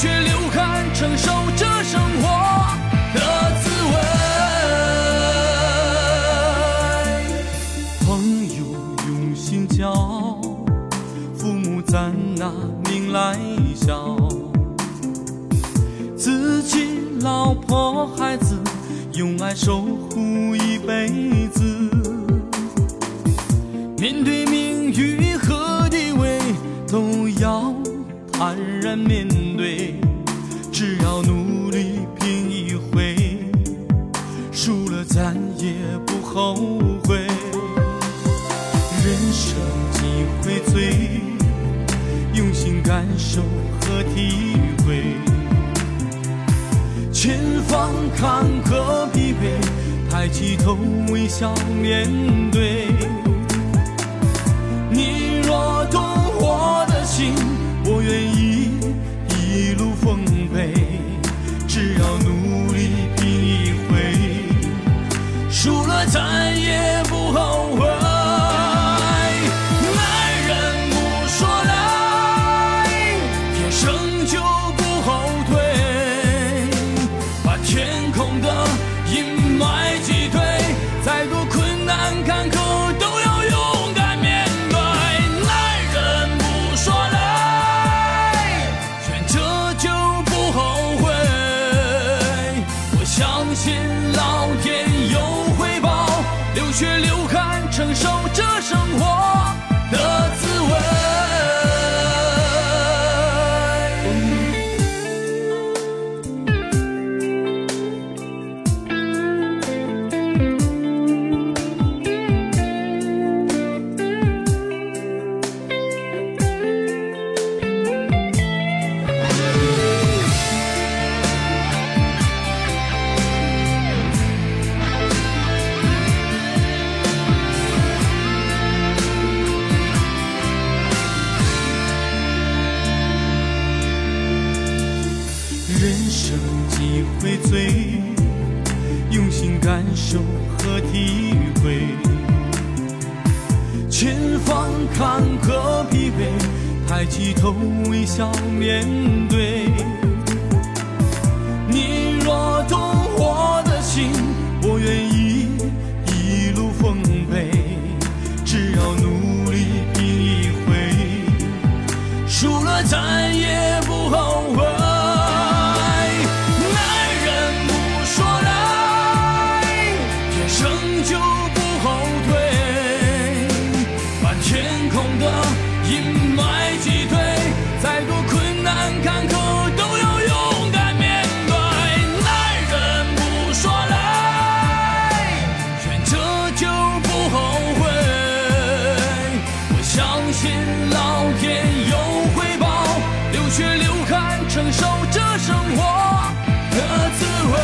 却流汗承受着生活的滋味。朋友用心交父母咱拿命来笑。自己老婆孩子用爱守护一人生几回醉用心感受和体会。前方坎坷疲惫抬起头微笑面对。流血流汗承受着生活。生几回醉，用心感受和体会，前方坎坷疲惫，抬起头微笑面对。你若懂我的心，我愿意一路奉陪，只要努力。的滋味，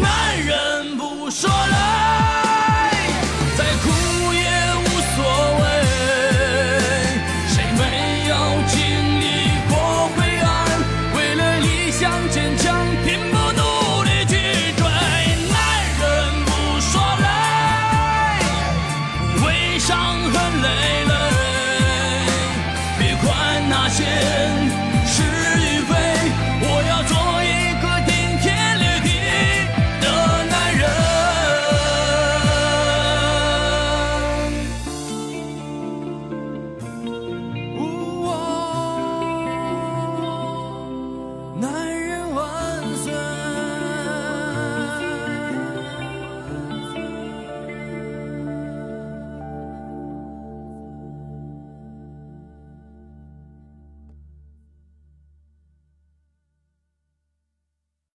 男人不说累，再苦也无所谓，谁没有经历过灰暗，为了理想坚强拼。